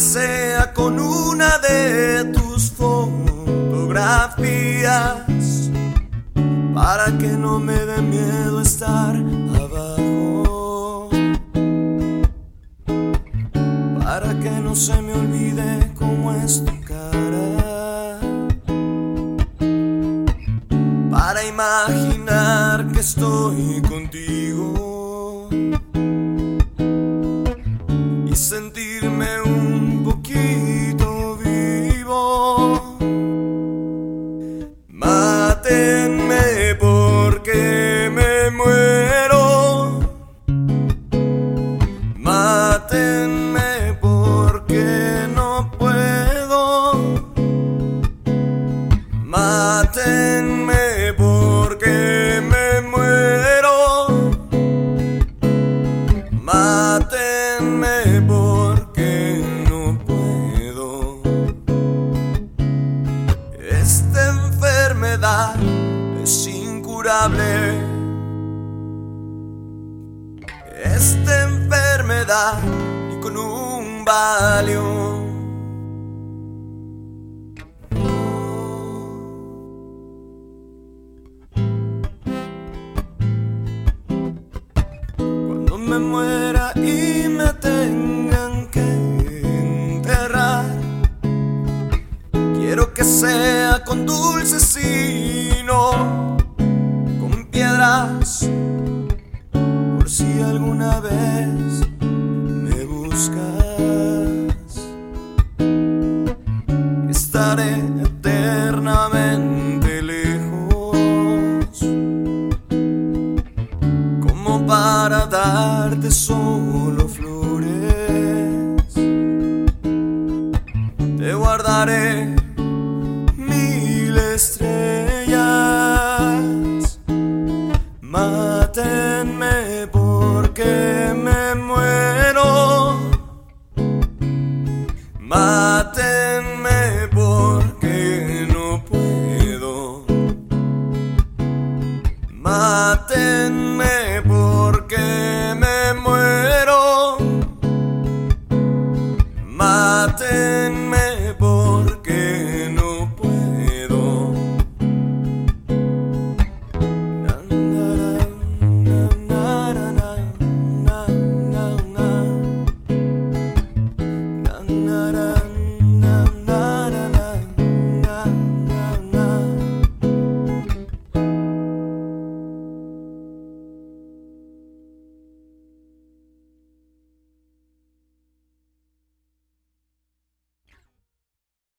sea con una de tus fotografías para que no me dé miedo estar abajo, para que no se me olvide cómo es tu cara, para imaginar que estoy contigo es incurable. Esta enfermedad ni con un valio. Cuando me muera y me tengan quiero que sea con dulces y no con piedras. Por si alguna vez me buscas, estaré eternamente lejos como para darte solo nothing.